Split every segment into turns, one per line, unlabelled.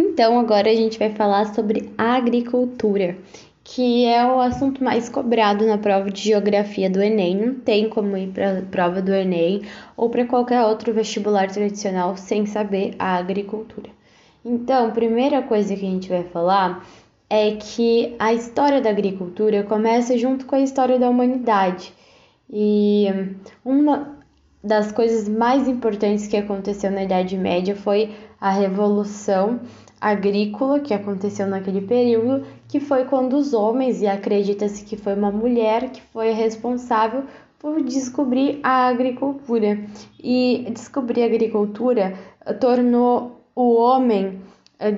Então, agora a gente vai falar sobre agricultura, que é o assunto mais cobrado na prova de geografia do Enem. Não tem como ir para a prova do Enem ou para qualquer outro vestibular tradicional sem saber a agricultura. Então, a primeira coisa que a gente vai falar é que a história da agricultura começa junto com a história da humanidade. E uma das coisas mais importantes que aconteceu na Idade Média foi a Revolução Agrícola, que aconteceu naquele período, que foi quando os homens, e acredita-se que foi uma mulher que foi responsável por descobrir a agricultura. E descobrir a agricultura tornou o homem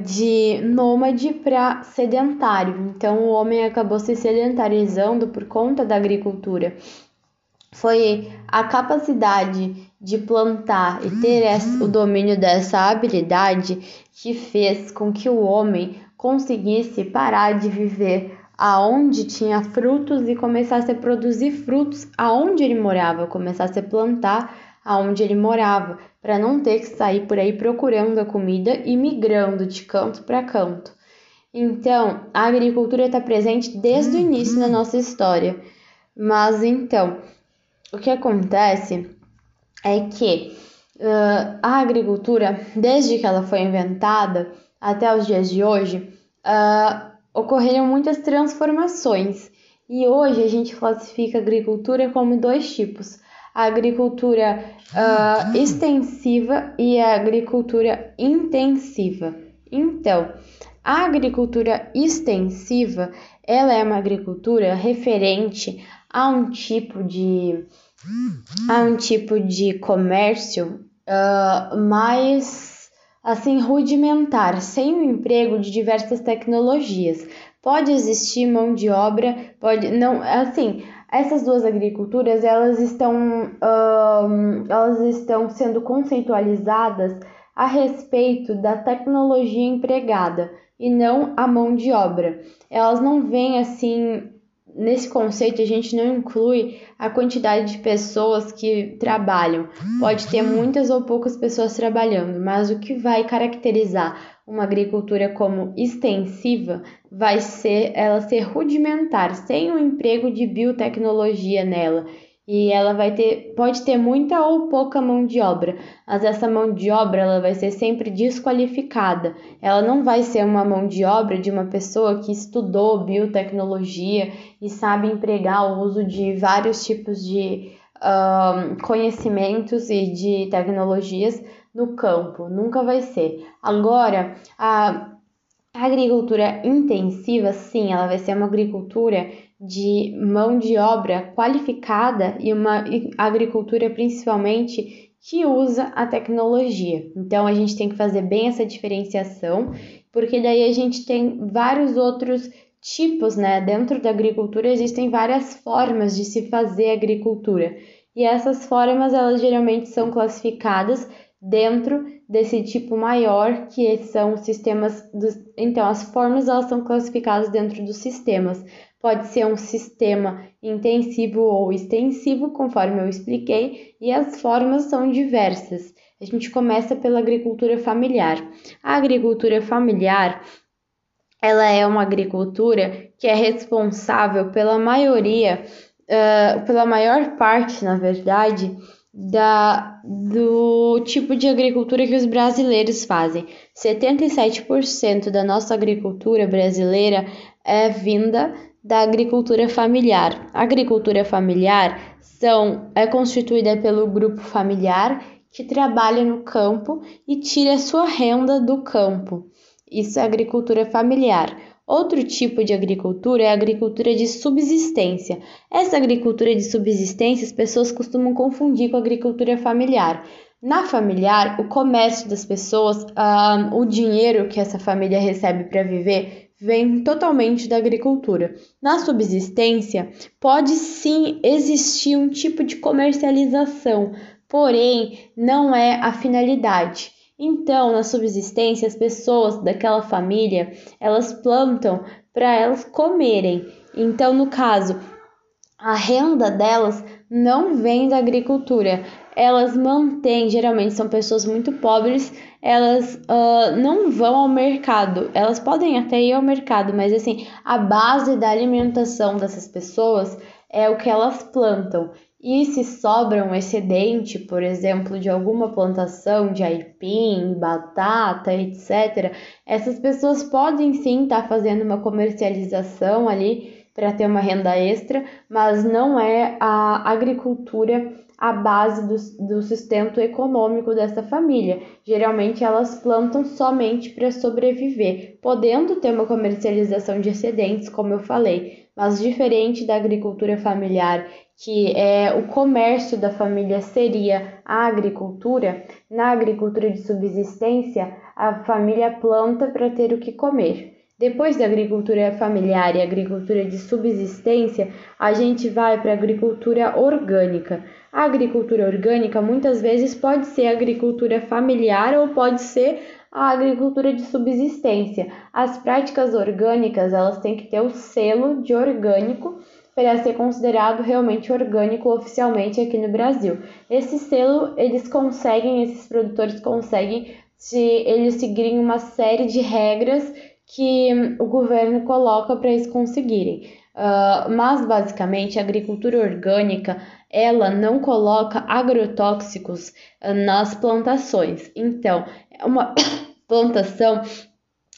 de nômade para sedentário. Então o homem acabou se sedentarizando por conta da agricultura. Foi a capacidade de plantar e ter o domínio dessa habilidade que fez com que o homem conseguisse parar de viver aonde tinha frutos e começasse a produzir frutos aonde ele morava, começasse a plantar aonde ele morava, para não ter que sair por aí procurando a comida e migrando de canto para canto. Então, a agricultura está presente desde o início da nossa história. Mas então, o que acontece é que uh, a agricultura, desde que ela foi inventada até os dias de hoje, uh, ocorreram muitas transformações. E hoje a gente classifica a agricultura como dois tipos: a agricultura uh, extensiva e a agricultura intensiva. Então, a agricultura extensiva, ela é uma agricultura referente a um tipo de a um tipo de comércio uh, mais assim rudimentar, sem o emprego de diversas tecnologias. Pode existir mão de obra, pode não assim essas duas agriculturas elas estão, um, elas estão sendo conceitualizadas a respeito da tecnologia empregada e não a mão de obra. Elas não vêm assim nesse conceito a gente não inclui a quantidade de pessoas que trabalham. Pode ter muitas ou poucas pessoas trabalhando, mas o que vai caracterizar uma agricultura como extensiva vai ser ela ser rudimentar, sem o emprego de biotecnologia nela. E ela vai ter, pode ter muita ou pouca mão de obra, mas essa mão de obra ela vai ser sempre desqualificada. Ela não vai ser uma mão de obra de uma pessoa que estudou biotecnologia e sabe empregar o uso de vários tipos de conhecimentos e de tecnologias no campo, nunca vai ser. Agora, a agricultura intensiva, sim, ela vai ser uma agricultura de mão de obra qualificada e uma agricultura principalmente que usa a tecnologia. Então a gente tem que fazer bem essa diferenciação, porque daí a gente tem vários outros tipos, né? Dentro da agricultura existem várias formas de se fazer agricultura. E essas formas elas geralmente são classificadas dentro desse tipo maior que são sistemas dos... então as formas elas são classificadas dentro dos sistemas. Pode ser um sistema intensivo ou extensivo conforme eu expliquei e as formas são diversas. A gente começa pela agricultura familiar. A agricultura familiar ela é uma agricultura que é responsável pela maioria uh, pela maior parte na verdade da, do tipo de agricultura que os brasileiros fazem. 77% da nossa agricultura brasileira é vinda da agricultura familiar. A agricultura familiar são, é constituída pelo grupo familiar que trabalha no campo e tira sua renda do campo. Isso é agricultura familiar. Outro tipo de agricultura é a agricultura de subsistência. Essa agricultura de subsistência as pessoas costumam confundir com a agricultura familiar. Na familiar, o comércio das pessoas, uh, o dinheiro que essa família recebe para viver, vem totalmente da agricultura. Na subsistência, pode sim existir um tipo de comercialização, porém não é a finalidade. Então, na subsistência, as pessoas daquela família, elas plantam para elas comerem. Então, no caso, a renda delas não vem da agricultura. Elas mantêm, geralmente são pessoas muito pobres, elas uh, não vão ao mercado. Elas podem até ir ao mercado, mas assim, a base da alimentação dessas pessoas é o que elas plantam. E se sobra um excedente, por exemplo, de alguma plantação de aipim, batata, etc., essas pessoas podem sim estar tá fazendo uma comercialização ali para ter uma renda extra, mas não é a agricultura a base do, do sustento econômico dessa família. Geralmente elas plantam somente para sobreviver, podendo ter uma comercialização de excedentes, como eu falei, mas diferente da agricultura familiar, que é o comércio da família seria a agricultura, na agricultura de subsistência, a família planta para ter o que comer. Depois da agricultura familiar e agricultura de subsistência, a gente vai para a agricultura orgânica. A agricultura orgânica muitas vezes pode ser agricultura familiar ou pode ser a agricultura de subsistência. As práticas orgânicas, elas têm que ter o selo de orgânico para ser considerado realmente orgânico oficialmente aqui no Brasil. Esse selo, eles conseguem, esses produtores conseguem se eles seguirem uma série de regras que o governo coloca para eles conseguirem. Uh, mas basicamente a agricultura orgânica ela não coloca agrotóxicos nas plantações. Então, é uma plantação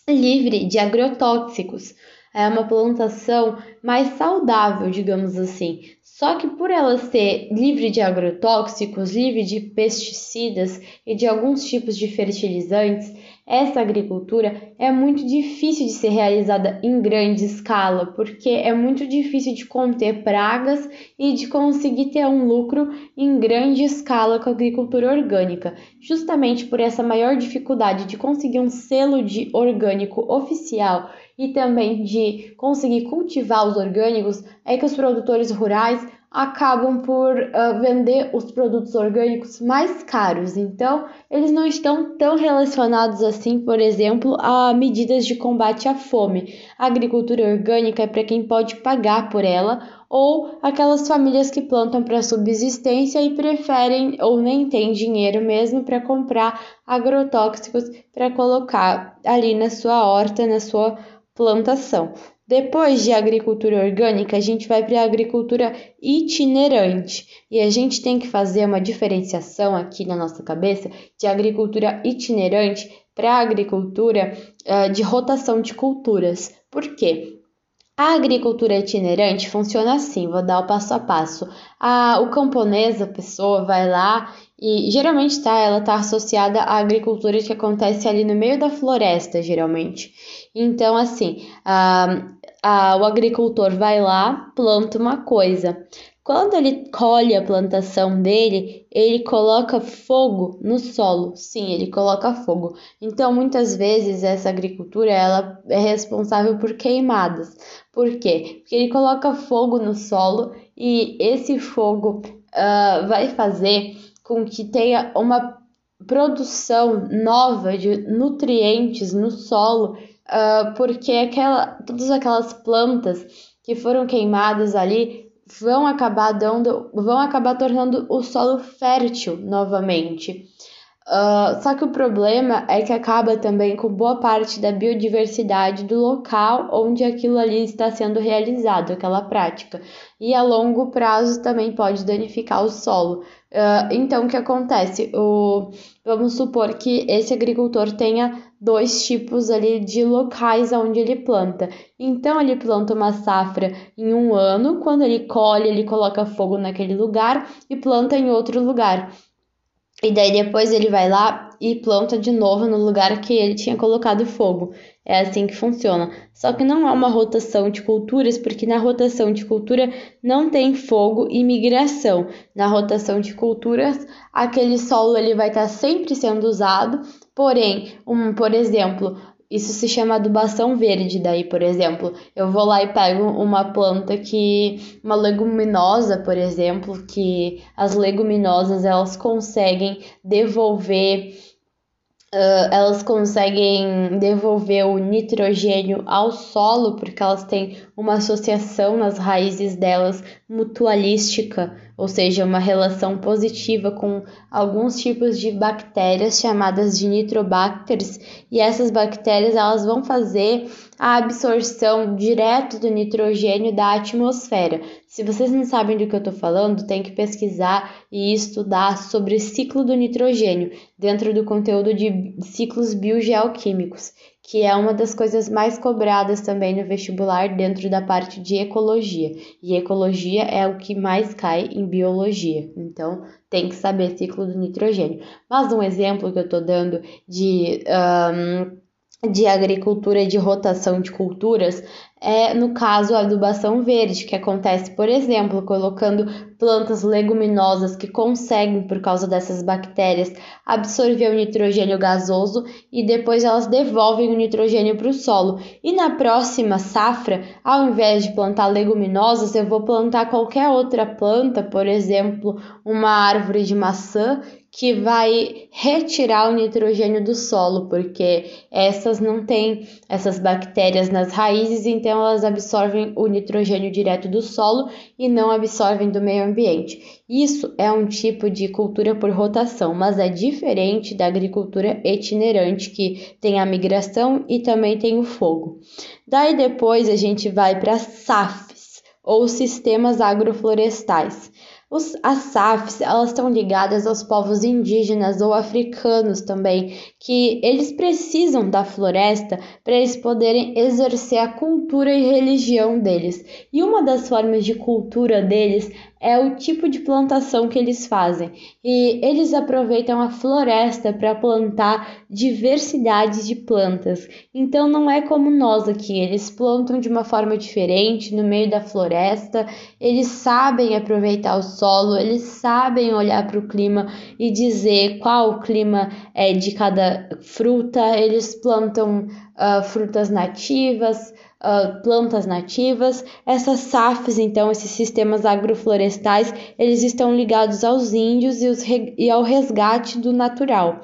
livre de agrotóxicos. É uma plantação mais saudável, digamos assim. Só que por ela ser livre de agrotóxicos, livre de pesticidas e de alguns tipos de fertilizantes, essa agricultura é muito difícil de ser realizada em grande escala, porque é muito difícil de conter pragas e de conseguir ter um lucro em grande escala com a agricultura orgânica. Justamente por essa maior dificuldade de conseguir um selo de orgânico oficial e também de conseguir cultivar os orgânicos, é que os produtores rurais acabam por uh, vender os produtos orgânicos mais caros. Então, eles não estão tão relacionados assim, por exemplo, a medidas de combate à fome. A agricultura orgânica é para quem pode pagar por ela ou aquelas famílias que plantam para subsistência e preferem ou nem têm dinheiro mesmo para comprar agrotóxicos para colocar ali na sua horta, na sua plantação. Depois de agricultura orgânica, a gente vai para a agricultura itinerante. E a gente tem que fazer uma diferenciação aqui na nossa cabeça de agricultura itinerante para agricultura uh, de rotação de culturas. Por quê? A agricultura itinerante funciona assim, vou dar o passo a passo. A, o camponês, a pessoa, vai lá e geralmente tá, ela está associada à agricultura que acontece ali no meio da floresta, geralmente. Então, assim, a, a, o agricultor vai lá, planta uma coisa. Quando ele colhe a plantação dele, ele coloca fogo no solo. Sim, ele coloca fogo. Então, muitas vezes essa agricultura ela é responsável por queimadas. Por quê? Porque ele coloca fogo no solo e esse fogo uh, vai fazer com que tenha uma produção nova de nutrientes no solo uh, porque aquela, todas aquelas plantas que foram queimadas ali vão acabar dando, vão acabar tornando o solo fértil novamente. Uh, só que o problema é que acaba também com boa parte da biodiversidade do local onde aquilo ali está sendo realizado, aquela prática. E a longo prazo também pode danificar o solo. Uh, então, o que acontece? O, vamos supor que esse agricultor tenha dois tipos ali de locais onde ele planta. Então, ele planta uma safra em um ano, quando ele colhe, ele coloca fogo naquele lugar e planta em outro lugar. E daí depois ele vai lá e planta de novo no lugar que ele tinha colocado fogo. É assim que funciona. Só que não há uma rotação de culturas, porque na rotação de cultura não tem fogo e migração. Na rotação de culturas, aquele solo ele vai estar sempre sendo usado, porém, um, por exemplo, isso se chama adubação verde, daí, por exemplo, eu vou lá e pego uma planta que uma leguminosa, por exemplo, que as leguminosas elas conseguem devolver Uh, elas conseguem devolver o nitrogênio ao solo porque elas têm uma associação nas raízes delas mutualística, ou seja, uma relação positiva com alguns tipos de bactérias chamadas de nitrobacters, e essas bactérias elas vão fazer a absorção direto do nitrogênio da atmosfera. Se vocês não sabem do que eu estou falando, tem que pesquisar e estudar sobre ciclo do nitrogênio dentro do conteúdo de ciclos biogeoquímicos que é uma das coisas mais cobradas também no vestibular dentro da parte de ecologia. E ecologia é o que mais cai em biologia. Então, tem que saber ciclo do nitrogênio. Mas um exemplo que eu estou dando de. Um, de agricultura de rotação de culturas é, no caso, a adubação verde, que acontece, por exemplo, colocando plantas leguminosas que conseguem, por causa dessas bactérias, absorver o nitrogênio gasoso e depois elas devolvem o nitrogênio para o solo. E na próxima safra, ao invés de plantar leguminosas, eu vou plantar qualquer outra planta, por exemplo, uma árvore de maçã que vai retirar o nitrogênio do solo, porque essas não têm essas bactérias nas raízes, então elas absorvem o nitrogênio direto do solo e não absorvem do meio ambiente. Isso é um tipo de cultura por rotação, mas é diferente da agricultura itinerante, que tem a migração e também tem o fogo. Daí depois a gente vai para SAFs, ou sistemas agroflorestais. Os, as SAFs, elas estão ligadas aos povos indígenas ou africanos também, que eles precisam da floresta para eles poderem exercer a cultura e religião deles. E uma das formas de cultura deles é o tipo de plantação que eles fazem. E eles aproveitam a floresta para plantar diversidades de plantas. Então não é como nós aqui, eles plantam de uma forma diferente no meio da floresta. Eles sabem aproveitar o solo, eles sabem olhar para o clima e dizer qual o clima é de cada fruta. Eles plantam uh, frutas nativas, uh, plantas nativas. Essas SAFs, então, esses sistemas agroflorestais, eles estão ligados aos índios e, e ao resgate do natural.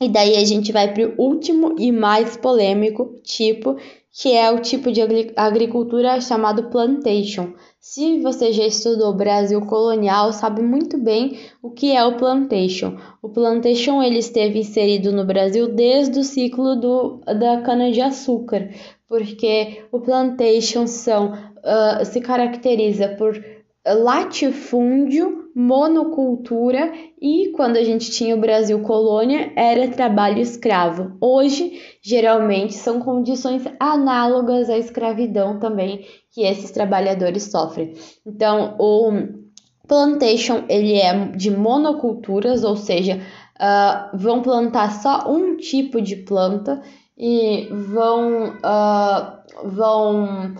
E daí a gente vai para o último e mais polêmico tipo, que é o tipo de agricultura chamado plantation. Se você já estudou Brasil colonial, sabe muito bem o que é o plantation. O plantation ele esteve inserido no Brasil desde o ciclo do, da cana-de-açúcar, porque o plantation são, uh, se caracteriza por latifúndio, monocultura e quando a gente tinha o Brasil colônia era trabalho escravo. Hoje, geralmente são condições análogas à escravidão também que esses trabalhadores sofrem. Então, o plantation ele é de monoculturas, ou seja, uh, vão plantar só um tipo de planta e vão, uh, vão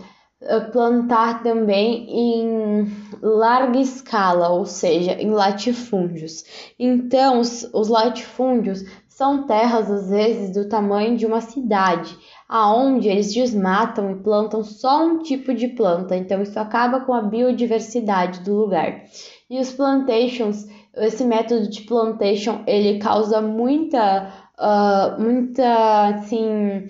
plantar também em larga escala, ou seja, em latifúndios. Então, os, os latifúndios são terras às vezes do tamanho de uma cidade, aonde eles desmatam e plantam só um tipo de planta. Então, isso acaba com a biodiversidade do lugar. E os plantations, esse método de plantation, ele causa muita uh, muita assim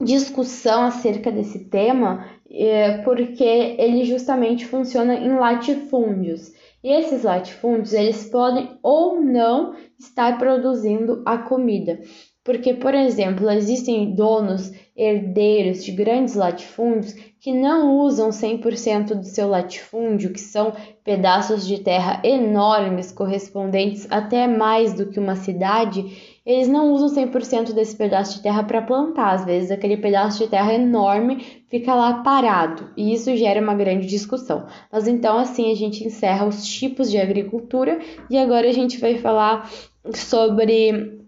discussão acerca desse tema, é, porque ele justamente funciona em latifúndios. E esses latifúndios, eles podem ou não estar produzindo a comida. Porque, por exemplo, existem donos herdeiros de grandes latifúndios que não usam 100% do seu latifúndio, que são pedaços de terra enormes, correspondentes até mais do que uma cidade, eles não usam 100% desse pedaço de terra para plantar. Às vezes, aquele pedaço de terra enorme fica lá parado e isso gera uma grande discussão. Mas então, assim, a gente encerra os tipos de agricultura e agora a gente vai falar sobre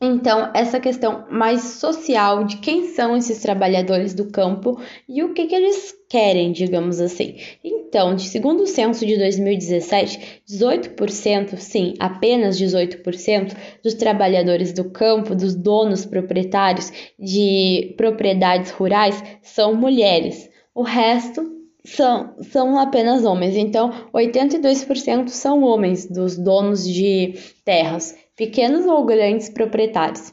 então, essa questão mais social de quem são esses trabalhadores do campo e o que, que eles querem, digamos assim. Então, de segundo o censo de 2017, 18%, sim, apenas 18% dos trabalhadores do campo, dos donos proprietários de propriedades rurais, são mulheres. O resto são, são apenas homens. Então, 82% são homens dos donos de terras. Pequenos ou grandes proprietários.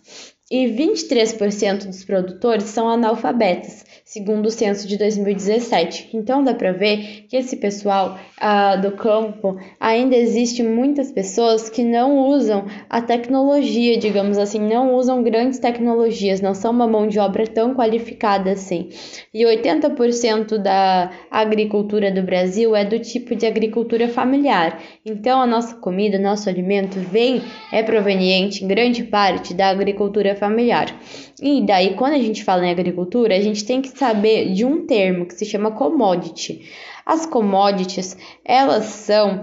E 23% dos produtores são analfabetos, segundo o censo de 2017. Então dá para ver que esse pessoal ah, do campo ainda existe muitas pessoas que não usam a tecnologia, digamos assim, não usam grandes tecnologias, não são uma mão de obra tão qualificada assim. E 80% da agricultura do Brasil é do tipo de agricultura familiar. Então a nossa comida, nosso alimento vem é proveniente em grande parte da agricultura familiar. E daí quando a gente fala em agricultura, a gente tem que saber de um termo que se chama commodity. As commodities, elas são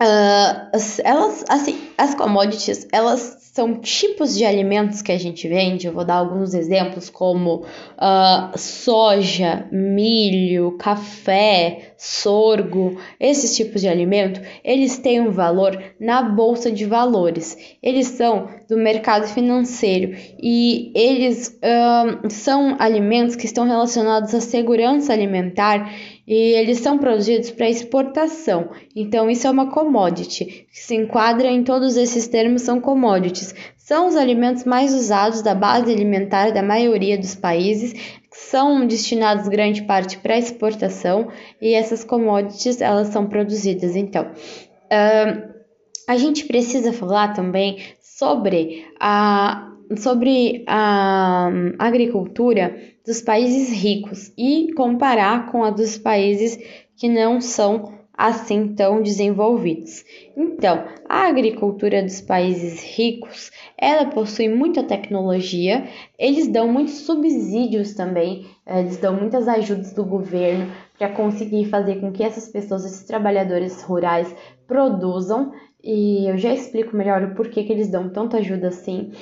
Uh, elas, assim, as commodities, elas são tipos de alimentos que a gente vende. Eu vou dar alguns exemplos, como uh, soja, milho, café, sorgo. Esses tipos de alimento, eles têm um valor na bolsa de valores. Eles são do mercado financeiro e eles uh, são alimentos que estão relacionados à segurança alimentar e eles são produzidos para exportação. Então, isso é uma commodity, que se enquadra em todos esses termos, são commodities. São os alimentos mais usados da base alimentar da maioria dos países, que são destinados grande parte para exportação, e essas commodities elas são produzidas. Então, uh, a gente precisa falar também sobre a sobre a agricultura dos países ricos e comparar com a dos países que não são assim tão desenvolvidos. Então, a agricultura dos países ricos, ela possui muita tecnologia, eles dão muitos subsídios também, eles dão muitas ajudas do governo para conseguir fazer com que essas pessoas, esses trabalhadores rurais produzam, e eu já explico melhor o porquê que eles dão tanta ajuda assim.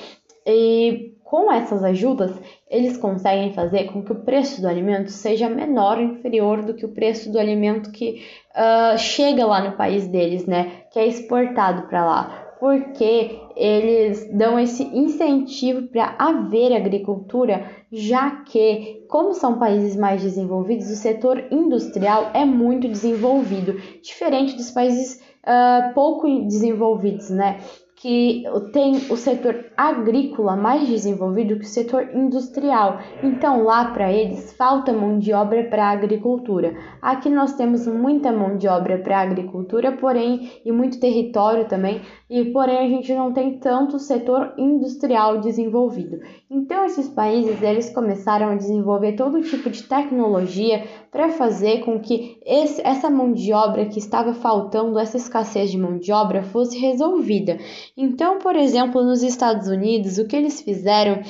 E com essas ajudas, eles conseguem fazer com que o preço do alimento seja menor ou inferior do que o preço do alimento que uh, chega lá no país deles, né? Que é exportado para lá. Porque eles dão esse incentivo para haver agricultura, já que, como são países mais desenvolvidos, o setor industrial é muito desenvolvido, diferente dos países uh, pouco desenvolvidos, né? que tem o setor agrícola mais desenvolvido que o setor industrial. Então, lá para eles falta mão de obra para a agricultura. Aqui nós temos muita mão de obra para a agricultura, porém, e muito território também, e porém a gente não tem tanto setor industrial desenvolvido. Então, esses países eles começaram a desenvolver todo tipo de tecnologia para fazer com que esse, essa mão de obra que estava faltando, essa escassez de mão de obra, fosse resolvida. Então, por exemplo, nos Estados Unidos, o que eles fizeram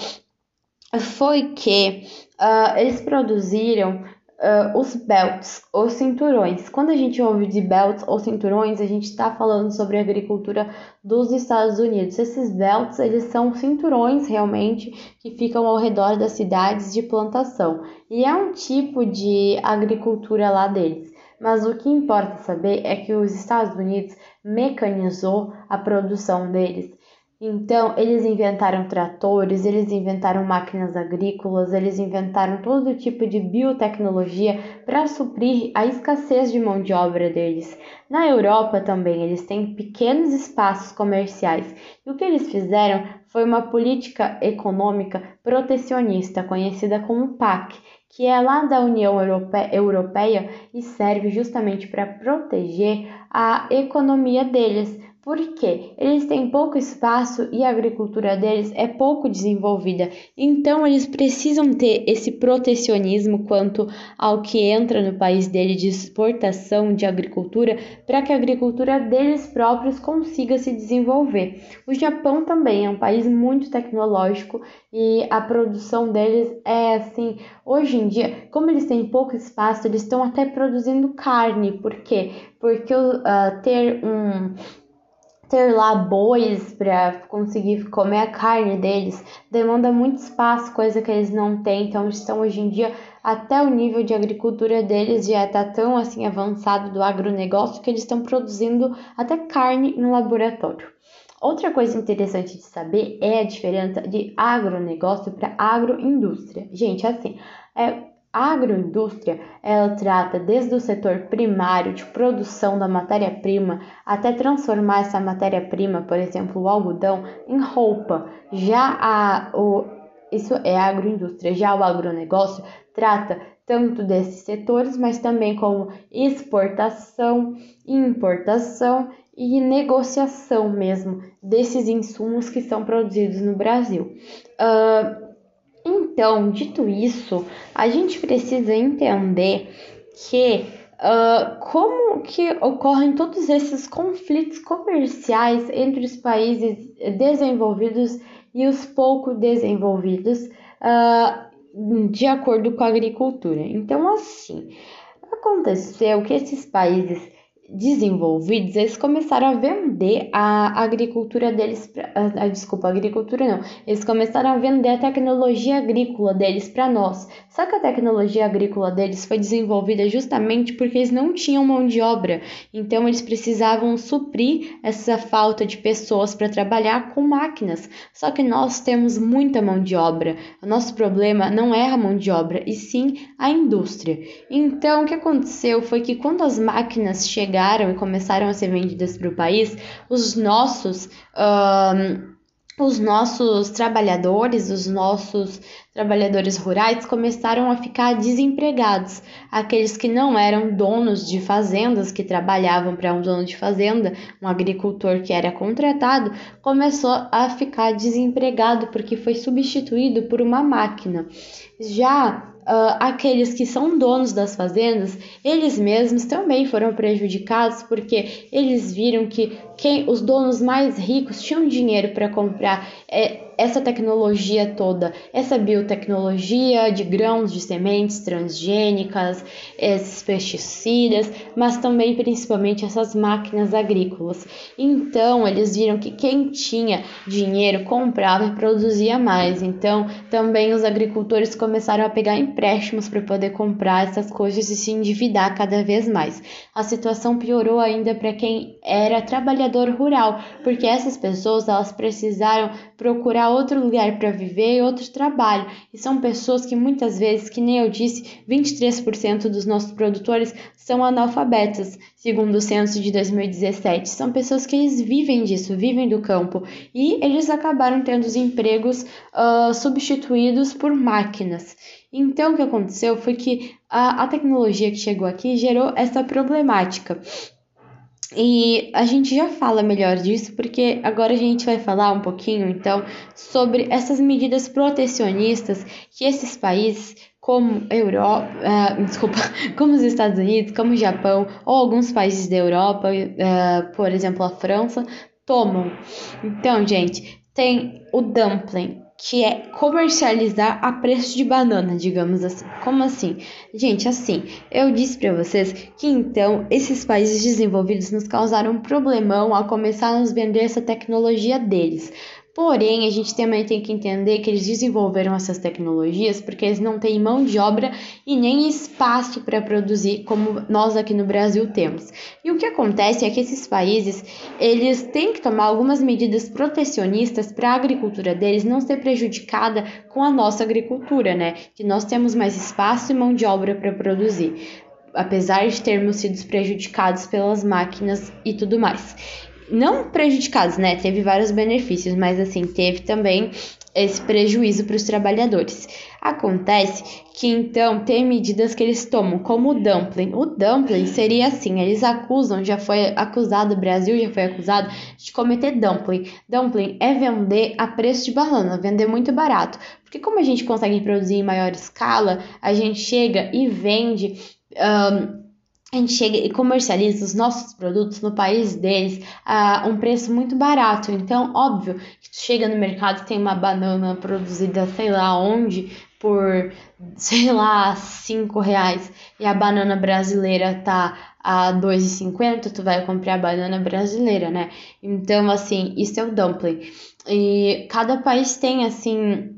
foi que uh, eles produziram uh, os belts, os cinturões. Quando a gente ouve de belts ou cinturões, a gente está falando sobre a agricultura dos Estados Unidos. Esses belts, eles são cinturões realmente que ficam ao redor das cidades de plantação. E é um tipo de agricultura lá deles. Mas o que importa saber é que os Estados Unidos mecanizou a produção deles então, eles inventaram tratores, eles inventaram máquinas agrícolas, eles inventaram todo tipo de biotecnologia para suprir a escassez de mão de obra deles. Na Europa também, eles têm pequenos espaços comerciais e o que eles fizeram foi uma política econômica protecionista, conhecida como PAC, que é lá da União Europeia e serve justamente para proteger a economia deles porque eles têm pouco espaço e a agricultura deles é pouco desenvolvida. Então eles precisam ter esse protecionismo quanto ao que entra no país dele de exportação de agricultura para que a agricultura deles próprios consiga se desenvolver. O Japão também é um país muito tecnológico e a produção deles é assim, hoje em dia, como eles têm pouco espaço, eles estão até produzindo carne. Por quê? Porque uh, ter um ter lá bois para conseguir comer a carne deles demanda muito espaço, coisa que eles não têm. Então, estão hoje em dia até o nível de agricultura deles já está tão assim avançado do agronegócio que eles estão produzindo até carne em laboratório. Outra coisa interessante de saber é a diferença de agronegócio para agroindústria. Gente, assim, é, A agroindústria, ela trata desde o setor primário de produção da matéria-prima até transformar essa matéria-prima, por exemplo, o algodão, em roupa. Já a, o, isso é agroindústria. Já o agronegócio trata tanto desses setores, mas também como exportação, importação e negociação mesmo desses insumos que são produzidos no Brasil. Uh, então, dito isso, a gente precisa entender que uh, como que ocorrem todos esses conflitos comerciais entre os países desenvolvidos e os pouco desenvolvidos uh, de acordo com a agricultura. Então, assim, aconteceu que esses países desenvolvidos, eles começaram a vender a agricultura deles, a, a, desculpa, a agricultura não, eles começaram a vender a tecnologia agrícola deles para nós. Só que a tecnologia agrícola deles foi desenvolvida justamente porque eles não tinham mão de obra, então eles precisavam suprir essa falta de pessoas para trabalhar com máquinas. Só que nós temos muita mão de obra. O nosso problema não é a mão de obra, e sim a indústria. Então, o que aconteceu foi que quando as máquinas chegaram chegaram e começaram a ser vendidas para o país, os nossos. Um, os nossos trabalhadores, os nossos trabalhadores rurais começaram a ficar desempregados. Aqueles que não eram donos de fazendas, que trabalhavam para um dono de fazenda, um agricultor que era contratado, começou a ficar desempregado porque foi substituído por uma máquina. Já uh, aqueles que são donos das fazendas, eles mesmos também foram prejudicados porque eles viram que quem, os donos mais ricos tinham dinheiro para comprar é, essa tecnologia toda, essa biotecnologia de grãos, de sementes transgênicas, esses pesticidas, mas também principalmente essas máquinas agrícolas. Então, eles viram que quem tinha dinheiro comprava e produzia mais. Então, também os agricultores começaram a pegar empréstimos para poder comprar essas coisas e se endividar cada vez mais. A situação piorou ainda para quem era trabalhador rural, porque essas pessoas elas precisaram procurar outro lugar para viver e outro trabalho. E são pessoas que muitas vezes, que nem eu disse, 23% dos nossos produtores são analfabetos, segundo o censo de 2017. São pessoas que eles vivem disso, vivem do campo. E eles acabaram tendo os empregos uh, substituídos por máquinas. Então, o que aconteceu foi que a, a tecnologia que chegou aqui gerou essa problemática. E a gente já fala melhor disso porque agora a gente vai falar um pouquinho então sobre essas medidas protecionistas que esses países como Europa, uh, desculpa, como os Estados Unidos, como o Japão ou alguns países da Europa, uh, por exemplo a França, tomam. Então, gente, tem o dumpling, que é comercializar a preço de banana, digamos assim. Como assim? Gente, assim, eu disse para vocês que então esses países desenvolvidos nos causaram um problemão ao começar a nos vender essa tecnologia deles. Porém, a gente também tem que entender que eles desenvolveram essas tecnologias porque eles não têm mão de obra e nem espaço para produzir como nós aqui no Brasil temos. E o que acontece é que esses países, eles têm que tomar algumas medidas protecionistas para a agricultura deles não ser prejudicada com a nossa agricultura, né? Que nós temos mais espaço e mão de obra para produzir apesar de termos sido prejudicados pelas máquinas e tudo mais não prejudicados, né? Teve vários benefícios, mas assim, teve também esse prejuízo para os trabalhadores. Acontece que então tem medidas que eles tomam, como o dumpling. O dumpling seria assim: eles acusam, já foi acusado, o Brasil já foi acusado de cometer dumpling. Dumpling é vender a preço de banana, vender muito barato. Porque, como a gente consegue produzir em maior escala, a gente chega e vende. Um, a gente chega e comercializa os nossos produtos no país deles a um preço muito barato. Então, óbvio que tu chega no mercado tem uma banana produzida sei lá onde por sei lá cinco reais e a banana brasileira tá a 2,50, tu vai comprar a banana brasileira, né? Então, assim, isso é o dumpling. E cada país tem, assim,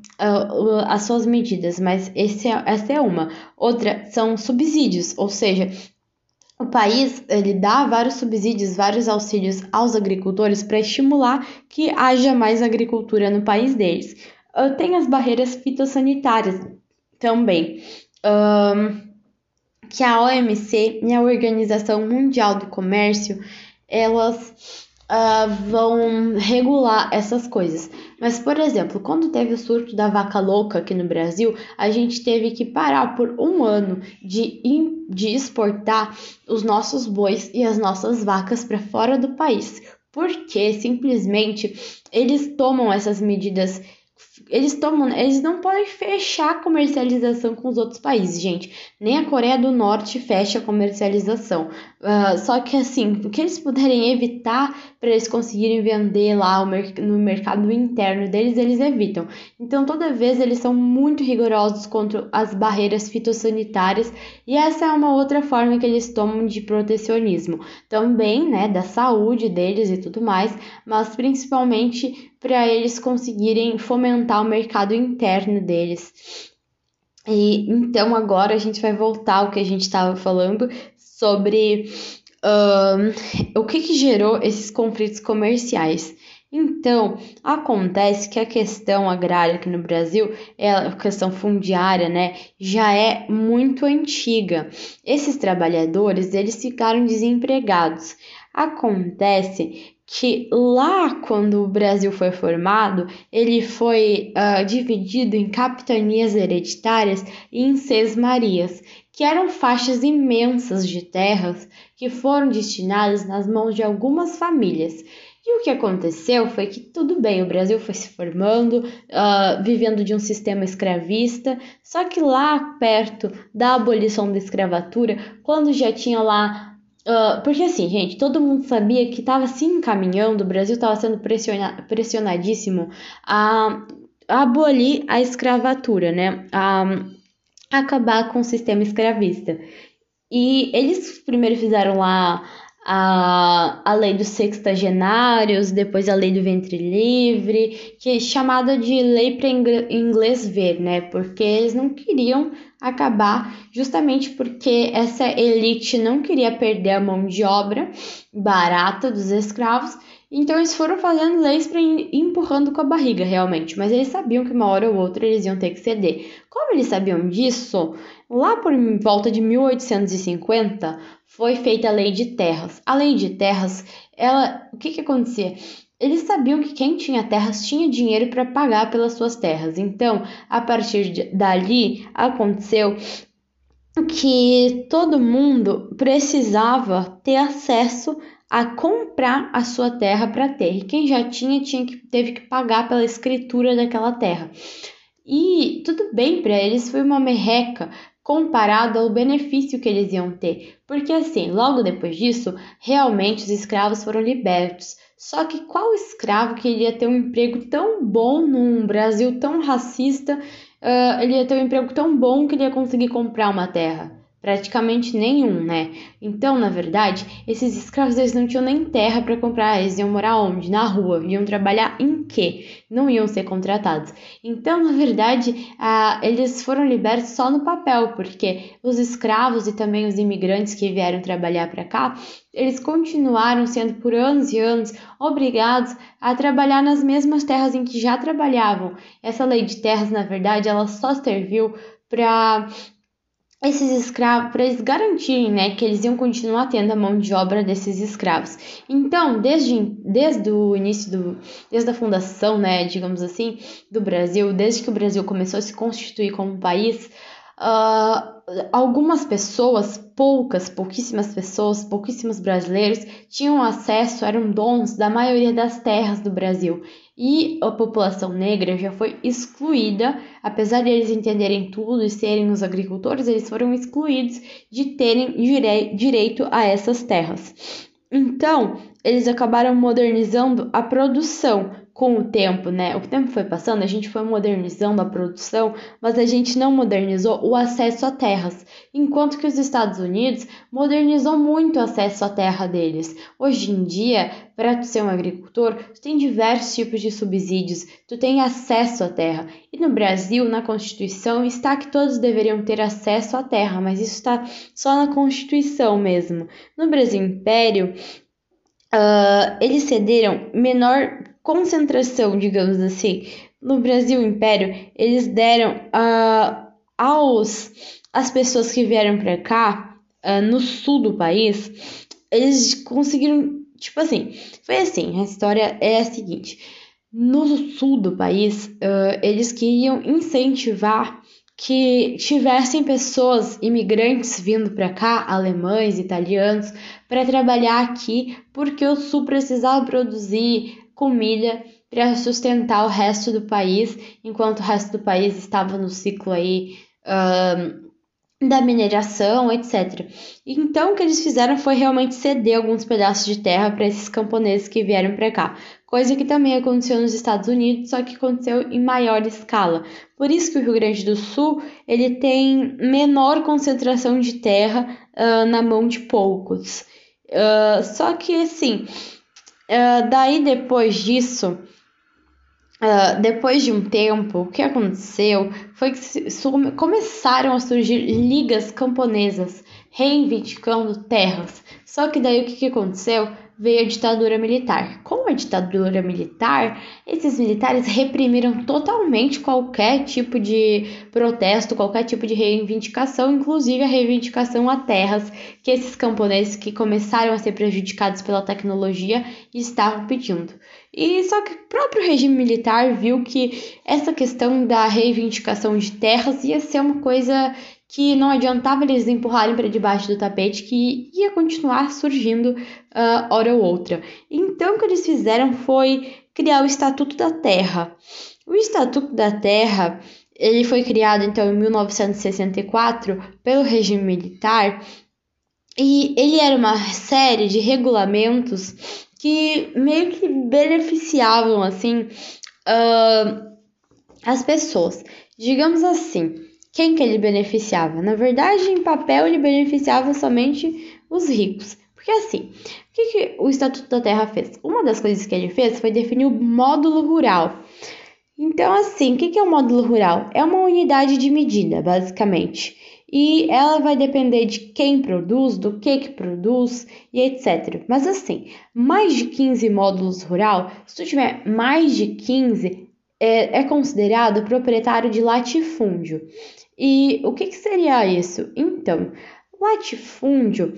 as suas medidas, mas esse é, essa é uma. Outra são subsídios, ou seja, o país ele dá vários subsídios, vários auxílios aos agricultores para estimular que haja mais agricultura no país deles. Ah, tem as barreiras fitossanitárias também, um, que a OMC e a Organização Mundial do Comércio elas uh, vão regular essas coisas. Mas, por exemplo, quando teve o surto da vaca louca aqui no Brasil, a gente teve que parar por um ano de, de exportar os nossos bois e as nossas vacas para fora do país. Porque simplesmente eles tomam essas medidas eles tomam, eles não podem fechar a comercialização com os outros países, gente. Nem a Coreia do Norte fecha a comercialização. Uh, só que assim, o que eles puderem evitar para eles conseguirem vender lá no mercado interno deles, eles evitam. Então, toda vez eles são muito rigorosos contra as barreiras fitossanitárias e essa é uma outra forma que eles tomam de protecionismo. Também, né, da saúde deles e tudo mais, mas principalmente para eles conseguirem fomentar o mercado interno deles. E então agora a gente vai voltar ao que a gente estava falando sobre um, o que, que gerou esses conflitos comerciais. Então, acontece que a questão agrária aqui no Brasil, a questão fundiária, né, já é muito antiga. Esses trabalhadores, eles ficaram desempregados. Acontece que lá quando o Brasil foi formado, ele foi uh, dividido em capitanias hereditárias e em marias, que eram faixas imensas de terras que foram destinadas nas mãos de algumas famílias. E o que aconteceu foi que tudo bem, o Brasil foi se formando, uh, vivendo de um sistema escravista, só que lá perto da abolição da escravatura, quando já tinha lá Uh, porque assim, gente, todo mundo sabia que estava se encaminhando, o Brasil estava sendo pressiona pressionadíssimo a, abolir a escravatura, né? A acabar com o sistema escravista. E eles primeiro fizeram lá a, a lei dos sextagenários, depois a lei do ventre livre, que é chamada de lei para inglês ver, né? Porque eles não queriam acabar, justamente porque essa elite não queria perder a mão de obra barata dos escravos, então eles foram fazendo leis para empurrando com a barriga, realmente, mas eles sabiam que uma hora ou outra eles iam ter que ceder. Como eles sabiam disso, lá por volta de 1850 foi feita a lei de terras. A lei de terras, ela, o que que acontecia? Eles sabiam que quem tinha terras tinha dinheiro para pagar pelas suas terras. Então, a partir de, dali, aconteceu que todo mundo precisava ter acesso a comprar a sua terra para ter. E quem já tinha, tinha que, teve que pagar pela escritura daquela terra. E tudo bem para eles, foi uma merreca comparado ao benefício que eles iam ter, porque assim, logo depois disso, realmente os escravos foram libertos. Só que qual escravo que ia ter um emprego tão bom num Brasil tão racista? Uh, ele ia ter um emprego tão bom que ele ia conseguir comprar uma terra? Praticamente nenhum, né? Então, na verdade, esses escravos eles não tinham nem terra para comprar, eles iam morar onde? Na rua, iam trabalhar em quê? Não iam ser contratados. Então, na verdade, ah, eles foram libertos só no papel, porque os escravos e também os imigrantes que vieram trabalhar para cá, eles continuaram sendo por anos e anos obrigados a trabalhar nas mesmas terras em que já trabalhavam. Essa lei de terras, na verdade, ela só serviu para esses escravos para eles garantirem né, que eles iam continuar tendo a mão de obra desses escravos. Então, desde, desde o início do, desde a fundação, né, digamos assim, do Brasil, desde que o Brasil começou a se constituir como país, Uh, algumas pessoas, poucas, pouquíssimas pessoas, pouquíssimos brasileiros tinham acesso, eram donos da maioria das terras do Brasil. E a população negra já foi excluída, apesar de eles entenderem tudo e serem os agricultores, eles foram excluídos de terem direi direito a essas terras. Então, eles acabaram modernizando a produção, com o tempo, né? O tempo foi passando, a gente foi modernizando a produção, mas a gente não modernizou o acesso a terras, enquanto que os Estados Unidos modernizou muito o acesso à terra deles. Hoje em dia, para ser um agricultor, tu tem diversos tipos de subsídios, tu tem acesso à terra. E no Brasil, na Constituição, está que todos deveriam ter acesso à terra, mas isso está só na Constituição mesmo. No Brasil Império, uh, eles cederam menor concentração, digamos assim, no Brasil Império, eles deram uh, aos as pessoas que vieram para cá, uh, no sul do país, eles conseguiram, tipo assim, foi assim, a história é a seguinte, no sul do país, uh, eles queriam incentivar que tivessem pessoas imigrantes vindo para cá, alemães, italianos, para trabalhar aqui, porque o sul precisava produzir comida para sustentar o resto do país, enquanto o resto do país estava no ciclo aí uh, da mineração, etc. Então, o que eles fizeram foi realmente ceder alguns pedaços de terra para esses camponeses que vieram para cá, coisa que também aconteceu nos Estados Unidos, só que aconteceu em maior escala. Por isso que o Rio Grande do Sul ele tem menor concentração de terra uh, na mão de poucos. Uh, só que assim, uh, daí depois disso, Uh, depois de um tempo, o que aconteceu foi que começaram a surgir ligas camponesas reivindicando terras. Só que daí o que, que aconteceu? Veio a ditadura militar. Com a ditadura militar, esses militares reprimiram totalmente qualquer tipo de protesto, qualquer tipo de reivindicação, inclusive a reivindicação a terras que esses camponeses que começaram a ser prejudicados pela tecnologia estavam pedindo. E só que o próprio regime militar viu que essa questão da reivindicação de terras ia ser uma coisa que não adiantava eles empurrarem para debaixo do tapete, que ia continuar surgindo uh, hora ou outra. Então, o que eles fizeram foi criar o Estatuto da Terra. O Estatuto da Terra ele foi criado então em 1964 pelo regime militar e ele era uma série de regulamentos que meio que beneficiavam assim uh, as pessoas. Digamos assim, quem que ele beneficiava? Na verdade, em papel, ele beneficiava somente os ricos. Porque assim, o que, que o Estatuto da Terra fez? Uma das coisas que ele fez foi definir o módulo rural. Então, assim, o que, que é o módulo rural? É uma unidade de medida, basicamente. E ela vai depender de quem produz, do que que produz e etc. Mas assim, mais de 15 módulos rural, se tu tiver mais de 15, é, é considerado proprietário de latifúndio. E o que, que seria isso? Então, latifúndio,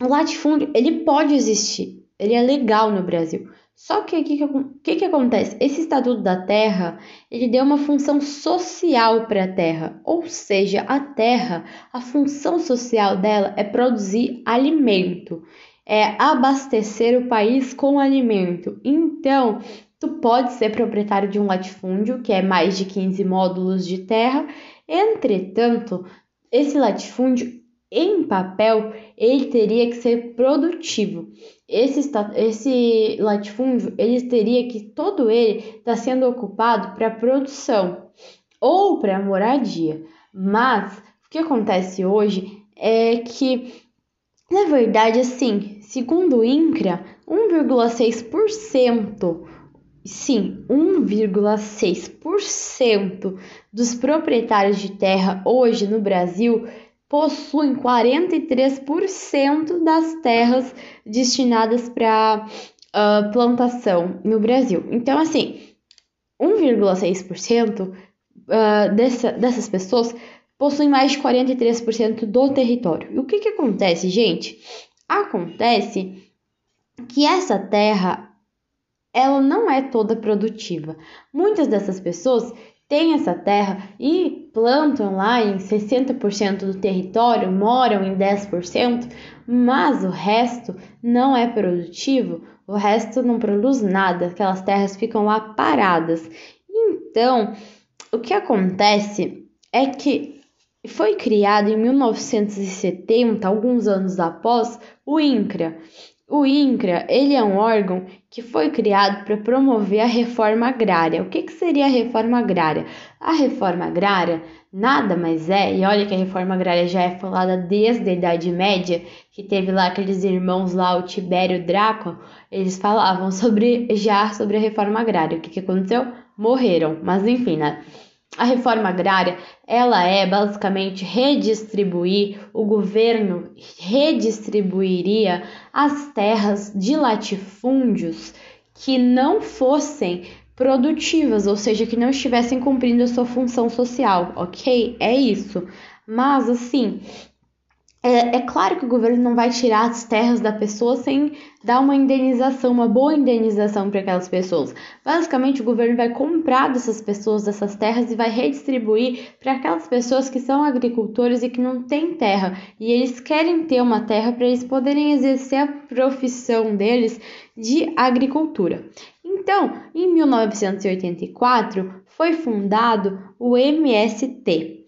o latifúndio ele pode existir, ele é legal no Brasil. Só que o que, que, que, acontece? Esse Estatuto da Terra, ele deu uma função social para a Terra, ou seja, a Terra, a função social dela é produzir alimento, é abastecer o país com alimento. Então, tu pode ser proprietário de um latifúndio, que é mais de 15 módulos de terra, Entretanto, esse latifúndio em papel ele teria que ser produtivo. Esse, esse latifúndio ele teria que todo ele está sendo ocupado para produção ou para moradia. Mas o que acontece hoje é que, na verdade, assim, segundo o INCRA, 1,6% Sim, 1,6% dos proprietários de terra hoje no Brasil possuem 43% das terras destinadas para uh, plantação no Brasil. Então, assim, 1,6% uh, dessa, dessas pessoas possuem mais de 43% do território. E o que, que acontece, gente? Acontece que essa terra ela não é toda produtiva. Muitas dessas pessoas têm essa terra e plantam lá em 60% do território, moram em 10%, mas o resto não é produtivo, o resto não produz nada, aquelas terras ficam lá paradas. Então, o que acontece é que foi criado em 1970, alguns anos após, o INCRA, o INCRA, ele é um órgão que foi criado para promover a reforma agrária. O que, que seria a reforma agrária? A reforma agrária nada mais é, e olha que a reforma agrária já é falada desde a Idade Média, que teve lá aqueles irmãos lá, o Tibério Drácula, eles falavam sobre já sobre a reforma agrária. O que, que aconteceu? Morreram, mas enfim, né? A reforma agrária, ela é basicamente redistribuir, o governo redistribuiria as terras de latifúndios que não fossem produtivas, ou seja, que não estivessem cumprindo a sua função social, ok? É isso. Mas, assim, é, é, claro que o governo não vai tirar as terras da pessoa sem dar uma indenização, uma boa indenização para aquelas pessoas. Basicamente, o governo vai comprar dessas pessoas dessas terras e vai redistribuir para aquelas pessoas que são agricultores e que não têm terra. E eles querem ter uma terra para eles poderem exercer a profissão deles de agricultura. Então, em 1984, foi fundado o MST,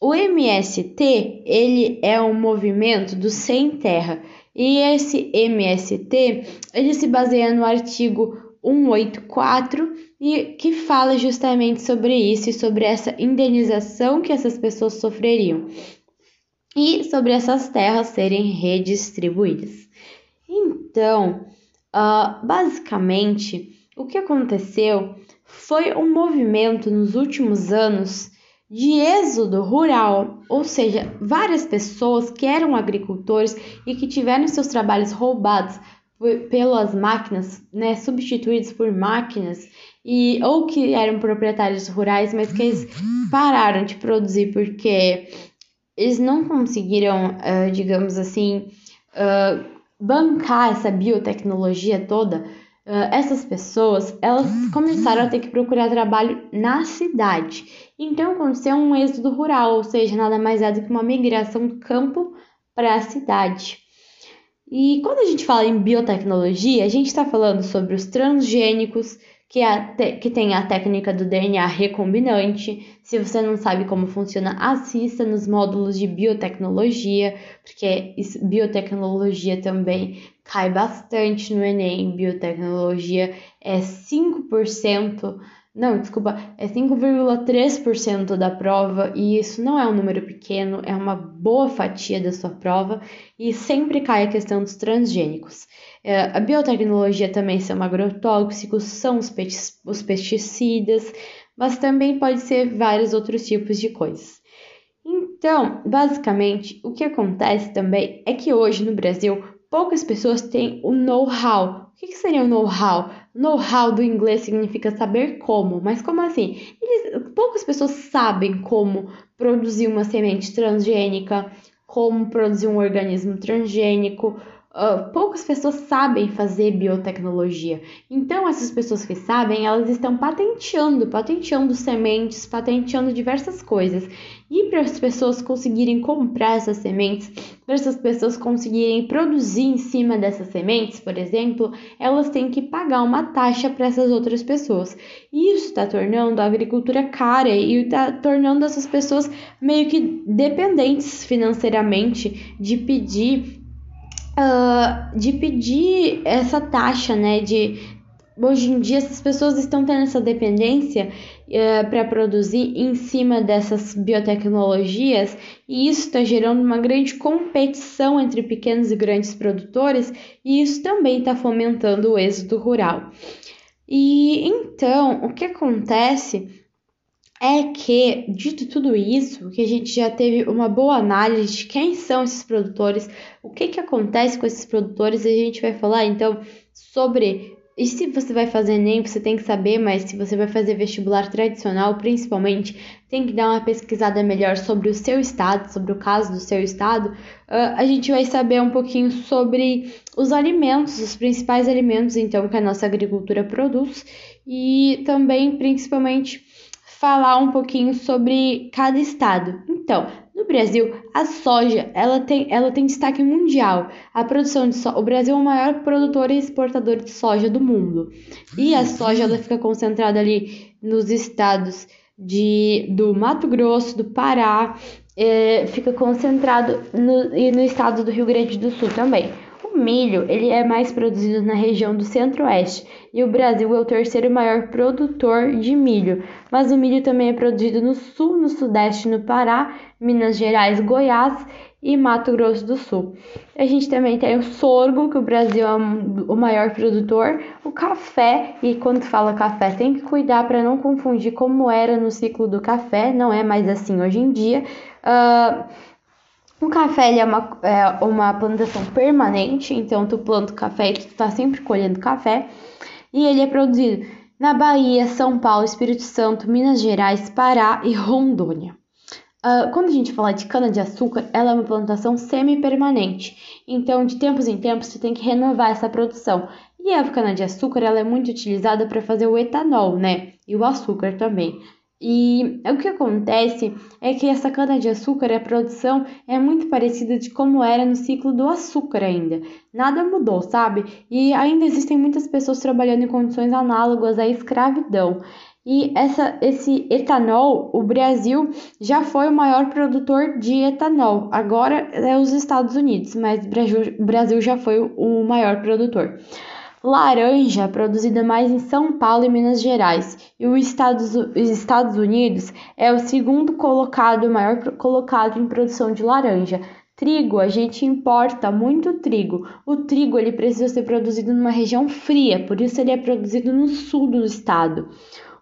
o MST, ele é um movimento do sem terra. E esse MST, ele se baseia no artigo 184 e que fala justamente sobre isso e sobre essa indenização que essas pessoas sofreriam e sobre essas terras serem redistribuídas. Então, uh, basicamente, o que aconteceu foi um movimento nos últimos anos de êxodo rural, ou seja, várias pessoas que eram agricultores e que tiveram seus trabalhos roubados pelas máquinas, né, substituídos por máquinas, e ou que eram proprietários rurais, mas que eles pararam de produzir porque eles não conseguiram, uh, digamos assim, uh, bancar essa biotecnologia toda. Uh, essas pessoas elas começaram a ter que procurar trabalho na cidade então aconteceu um êxodo rural, ou seja, nada mais é do que uma migração do campo para a cidade. E quando a gente fala em biotecnologia, a gente está falando sobre os transgênicos, que, é que tem a técnica do DNA recombinante. Se você não sabe como funciona, assista nos módulos de biotecnologia, porque biotecnologia também cai bastante no Enem. Biotecnologia é 5% não, desculpa, é 5,3% da prova e isso não é um número pequeno, é uma boa fatia da sua prova e sempre cai a questão dos transgênicos. É, a biotecnologia também são agrotóxicos, são os, os pesticidas, mas também pode ser vários outros tipos de coisas. Então, basicamente, o que acontece também é que hoje no Brasil poucas pessoas têm o know-how o que, que seria o know-how? Know-how do inglês significa saber como, mas como assim? Eles, poucas pessoas sabem como produzir uma semente transgênica, como produzir um organismo transgênico, Uh, poucas pessoas sabem fazer biotecnologia. Então, essas pessoas que sabem, elas estão patenteando, patenteando sementes, patenteando diversas coisas. E para as pessoas conseguirem comprar essas sementes, para essas pessoas conseguirem produzir em cima dessas sementes, por exemplo, elas têm que pagar uma taxa para essas outras pessoas. E isso está tornando a agricultura cara e está tornando essas pessoas meio que dependentes financeiramente de pedir uh, de pedir essa taxa, né? De hoje em dia essas pessoas estão tendo essa dependência uh, para produzir em cima dessas biotecnologias e isso está gerando uma grande competição entre pequenos e grandes produtores e isso também está fomentando o êxodo rural. E então o que acontece é que, dito tudo isso, que a gente já teve uma boa análise de quem são esses produtores, o que, que acontece com esses produtores, a gente vai falar então sobre. E se você vai fazer Enem, você tem que saber, mas se você vai fazer vestibular tradicional, principalmente, tem que dar uma pesquisada melhor sobre o seu estado, sobre o caso do seu estado. A gente vai saber um pouquinho sobre os alimentos, os principais alimentos, então, que a nossa agricultura produz, e também, principalmente, falar um pouquinho sobre cada estado. Então, no Brasil, a soja ela tem, ela tem destaque mundial. A produção de soja, o Brasil é o maior produtor e exportador de soja do mundo. E a soja ela fica concentrada ali nos estados de, do Mato Grosso, do Pará, é, fica concentrado no, e no estado do Rio Grande do Sul também. O milho ele é mais produzido na região do centro-oeste e o Brasil é o terceiro maior produtor de milho, mas o milho também é produzido no sul, no sudeste, no Pará, Minas Gerais, Goiás e Mato Grosso do Sul. A gente também tem o sorgo, que o Brasil é o maior produtor, o café, e quando fala café tem que cuidar para não confundir como era no ciclo do café, não é mais assim hoje em dia. Uh, o café ele é, uma, é uma plantação permanente, então tu planta o café e tu tá sempre colhendo café. E ele é produzido na Bahia, São Paulo, Espírito Santo, Minas Gerais, Pará e Rondônia. Uh, quando a gente fala de cana-de-açúcar, ela é uma plantação semi-permanente. Então, de tempos em tempos, você tem que renovar essa produção. E a cana-de-açúcar, ela é muito utilizada para fazer o etanol, né? E o açúcar também. E o que acontece é que essa cana-de-açúcar, a produção é muito parecida de como era no ciclo do açúcar ainda. Nada mudou, sabe? E ainda existem muitas pessoas trabalhando em condições análogas à escravidão. E essa, esse etanol, o Brasil já foi o maior produtor de etanol. Agora é os Estados Unidos, mas o Brasil já foi o maior produtor laranja produzida mais em São Paulo e Minas Gerais, e os Estados, os Estados Unidos é o segundo colocado, maior colocado em produção de laranja. Trigo, a gente importa muito trigo. O trigo ele precisa ser produzido numa região fria, por isso ele é produzido no sul do estado.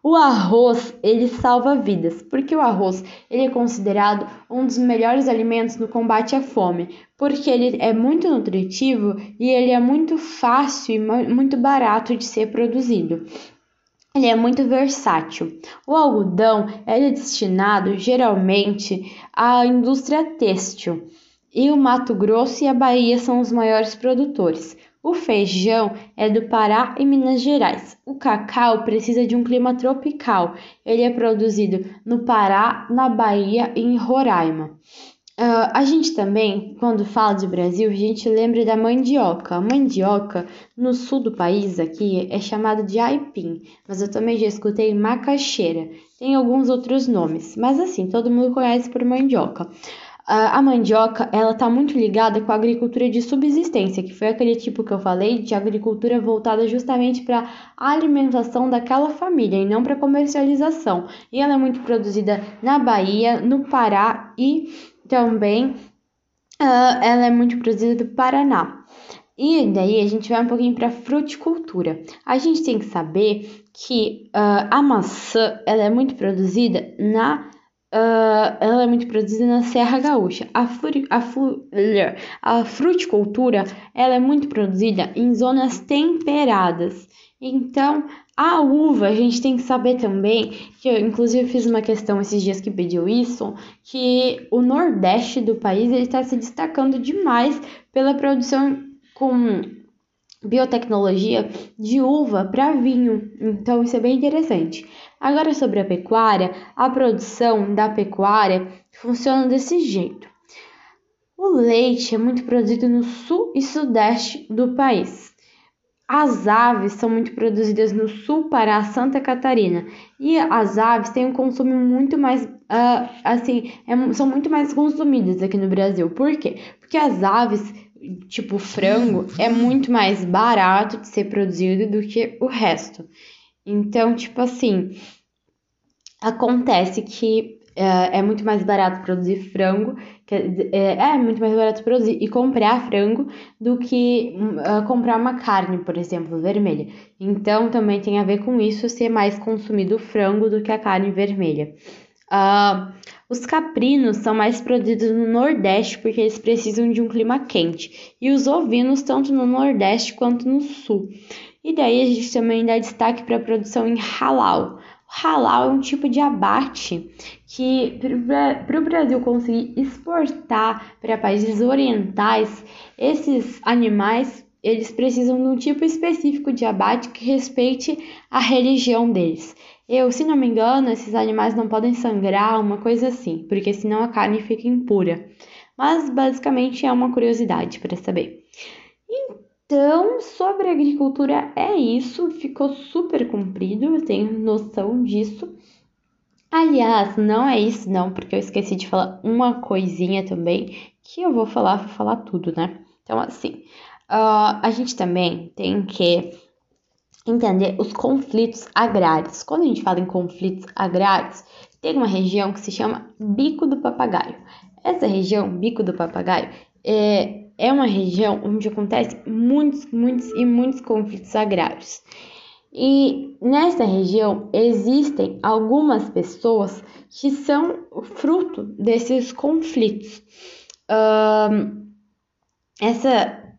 O arroz, ele salva vidas, porque o arroz, ele é considerado um dos melhores alimentos no combate à fome, porque ele é muito nutritivo e ele é muito fácil e muito barato de ser produzido. Ele é muito versátil. O algodão é destinado geralmente à indústria têxtil, e o Mato Grosso e a Bahia são os maiores produtores. O feijão é do Pará e Minas Gerais. O cacau precisa de um clima tropical. Ele é produzido no Pará, na Bahia e em Roraima. Uh, a gente também, quando fala de Brasil, a gente lembra da mandioca. A mandioca, no sul do país aqui, é chamada de aipim, mas eu também já escutei macaxeira. Tem alguns outros nomes, mas assim, todo mundo conhece por mandioca. A mandioca, ela está muito ligada com a agricultura de subsistência, que foi aquele tipo que eu falei de agricultura voltada justamente para a alimentação daquela família e não para comercialização. E ela é muito produzida na Bahia, no Pará e também uh, ela é muito produzida do Paraná. E daí a gente vai um pouquinho para fruticultura. A gente tem que saber que uh, a maçã ela é muito produzida na Uh, ela é muito produzida na Serra Gaúcha. A, furi, a, a fruticultura ela é muito produzida em zonas temperadas. Então, a uva, a gente tem que saber também, que eu inclusive fiz uma questão esses dias que pediu isso, que o nordeste do país está se destacando demais pela produção com biotecnologia de uva para vinho. Então, isso é bem interessante. Agora, sobre a pecuária, a produção da pecuária funciona desse jeito. O leite é muito produzido no sul e sudeste do país. As aves são muito produzidas no sul Pará, Santa Catarina. E as aves têm um consumo muito mais, uh, assim, é, são muito mais consumidas aqui no Brasil. Por quê? Porque as aves tipo frango, é muito mais barato de ser produzido do que o resto. Então, tipo assim, acontece que é, é muito mais barato produzir frango, é, é, muito mais barato produzir e comprar frango do que uh, comprar uma carne, por exemplo, vermelha. Então, também tem a ver com isso ser mais consumido frango do que a carne vermelha. Uh, os caprinos são mais produzidos no Nordeste porque eles precisam de um clima quente, e os ovinos tanto no Nordeste quanto no Sul. E daí a gente também dá destaque para a produção em halal. O halal é um tipo de abate que para o Brasil conseguir exportar para países orientais, esses animais eles precisam de um tipo específico de abate que respeite a religião deles. Eu, se não me engano, esses animais não podem sangrar, uma coisa assim, porque senão a carne fica impura. Mas basicamente é uma curiosidade para saber. Então, sobre agricultura é isso, ficou super comprido, eu tenho noção disso. Aliás, não é isso não, porque eu esqueci de falar uma coisinha também, que eu vou falar, vou falar tudo, né? Então, assim, uh, a gente também tem que entender os conflitos agrários. Quando a gente fala em conflitos agrários, tem uma região que se chama Bico do Papagaio. Essa região, Bico do Papagaio, é, é uma região onde acontece muitos, muitos e muitos conflitos agrários. E nessa região existem algumas pessoas que são fruto desses conflitos. Essa,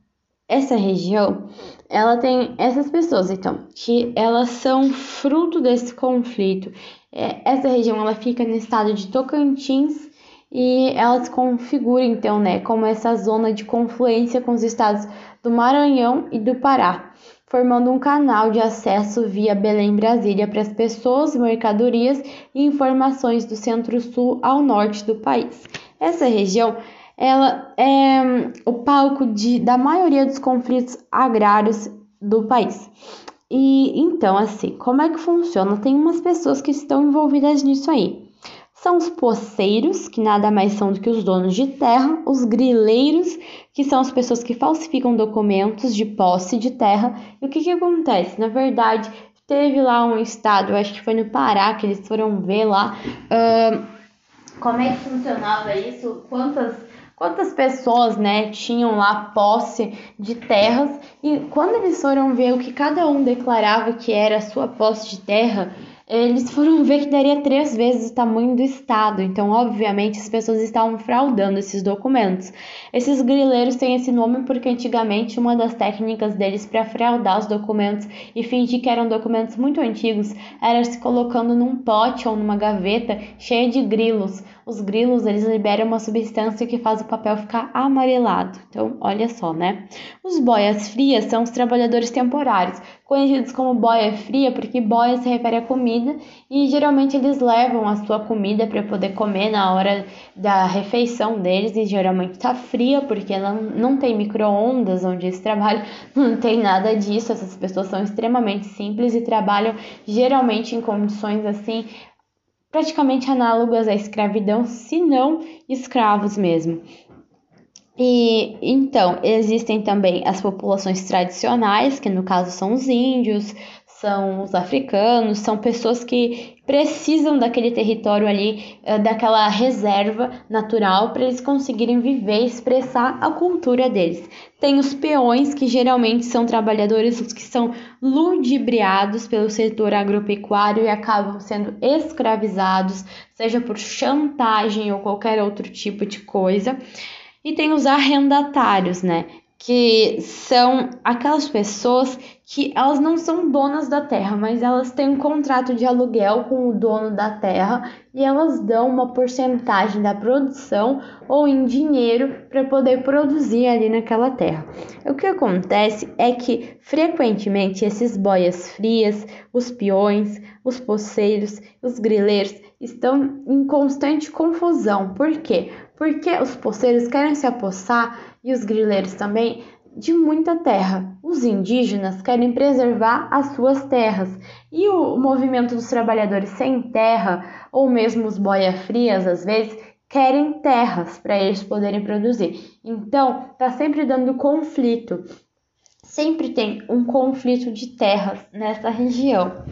essa região ela tem essas pessoas, então, que elas são fruto desse conflito. É, essa região ela fica no estado de Tocantins e ela se configura então, né, como essa zona de confluência com os estados do Maranhão e do Pará, formando um canal de acesso via Belém-Brasília para as pessoas, mercadorias e informações do centro-sul ao norte do país. Essa região ela é hum, o palco de, da maioria dos conflitos agrários do país. E então, assim, como é que funciona? Tem umas pessoas que estão envolvidas nisso aí. São os poceiros, que nada mais são do que os donos de terra, os grileiros, que são as pessoas que falsificam documentos de posse de terra. E o que, que acontece? Na verdade, teve lá um estado, acho que foi no Pará, que eles foram ver lá uh, como é que funcionava isso, quantas quantas pessoas, né, tinham lá posse de terras e quando eles foram ver o que cada um declarava que era a sua posse de terra, eles foram ver que daria três vezes o tamanho do estado. Então, obviamente, as pessoas estavam fraudando esses documentos. Esses grileiros têm esse nome porque antigamente uma das técnicas deles para fraudar os documentos e fingir que eram documentos muito antigos era se colocando num pote ou numa gaveta cheia de grilos os grilos eles liberam uma substância que faz o papel ficar amarelado. Então, olha só, né? Os boias frias são os trabalhadores temporários, conhecidos como boia fria porque boia se refere à comida e geralmente eles levam a sua comida para poder comer na hora da refeição deles e geralmente está fria porque ela não tem micro-ondas onde eles trabalham, não tem nada disso. Essas pessoas são extremamente simples e trabalham geralmente em condições assim praticamente análogas à escravidão, se não escravos mesmo. E então existem também as populações tradicionais, que no caso são os índios, são os africanos, são pessoas que precisam daquele território ali, eh, daquela reserva natural para eles conseguirem viver e expressar a cultura deles. Tem os peões, que geralmente são trabalhadores que são ludibriados pelo setor agropecuário e acabam sendo escravizados, seja por chantagem ou qualquer outro tipo de coisa. E tem os arrendatários, né? Que são aquelas pessoas que elas não são donas da terra, mas elas têm um contrato de aluguel com o dono da terra e elas dão uma porcentagem da produção ou em dinheiro para poder produzir ali naquela terra. O que acontece é que frequentemente esses boias frias, os peões, os poceiros, os grileiros estão em constante confusão. Por quê? Porque os poceiros querem se apossar e os grileiros também, de muita terra. Os indígenas querem preservar as suas terras e o movimento dos trabalhadores sem terra, ou mesmo os boia-frias, às vezes, querem terras para eles poderem produzir. Então, está sempre dando conflito. Sempre tem um conflito de terras nessa região.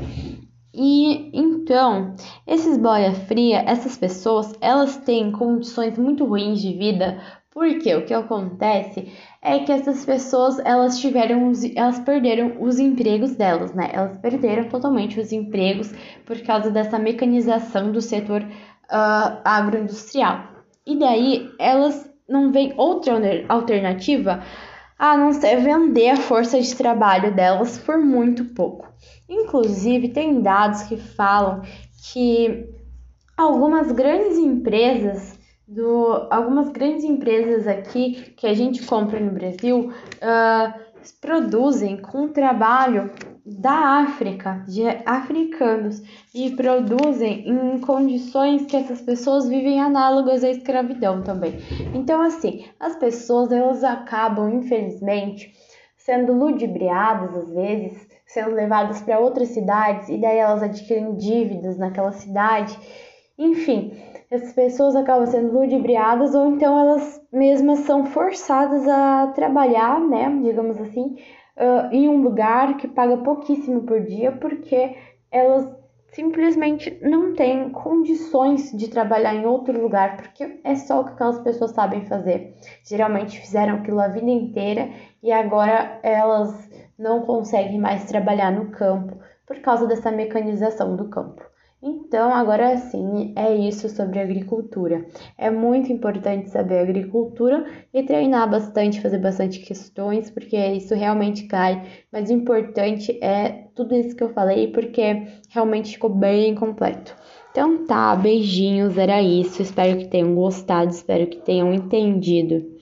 E então, esses boia fria, essas pessoas, elas têm condições muito ruins de vida porque o que acontece é que essas pessoas elas tiveram elas perderam os empregos delas, né? Elas perderam totalmente os empregos por causa dessa mecanização do setor uh, agroindustrial. E daí elas não veem outra alternativa a não ser vender a força de trabalho delas por muito pouco. Inclusive, tem dados que falam que algumas grandes empresas do algumas grandes empresas aqui que a gente compra no Brasil uh, produzem com trabalho da África, de africanos, e produzem em condições que essas pessoas vivem análogas à escravidão também. Então, assim, as pessoas elas acabam, infelizmente, sendo ludibriadas às vezes, sendo levadas para outras cidades e daí elas adquirem dívidas naquela cidade. Enfim, essas pessoas acabam sendo ludibriadas ou então elas mesmas são forçadas a trabalhar, né, digamos assim, uh, em um lugar que paga pouquíssimo por dia porque elas simplesmente não têm condições de trabalhar em outro lugar porque é só o que aquelas pessoas sabem fazer. Geralmente fizeram aquilo a vida inteira e agora elas não conseguem mais trabalhar no campo por causa dessa mecanização do campo. Então, agora sim, é isso sobre agricultura. É muito importante saber agricultura e treinar bastante, fazer bastante questões, porque isso realmente cai. Mas o importante é tudo isso que eu falei, porque realmente ficou bem completo. Então tá, beijinhos, era isso. Espero que tenham gostado, espero que tenham entendido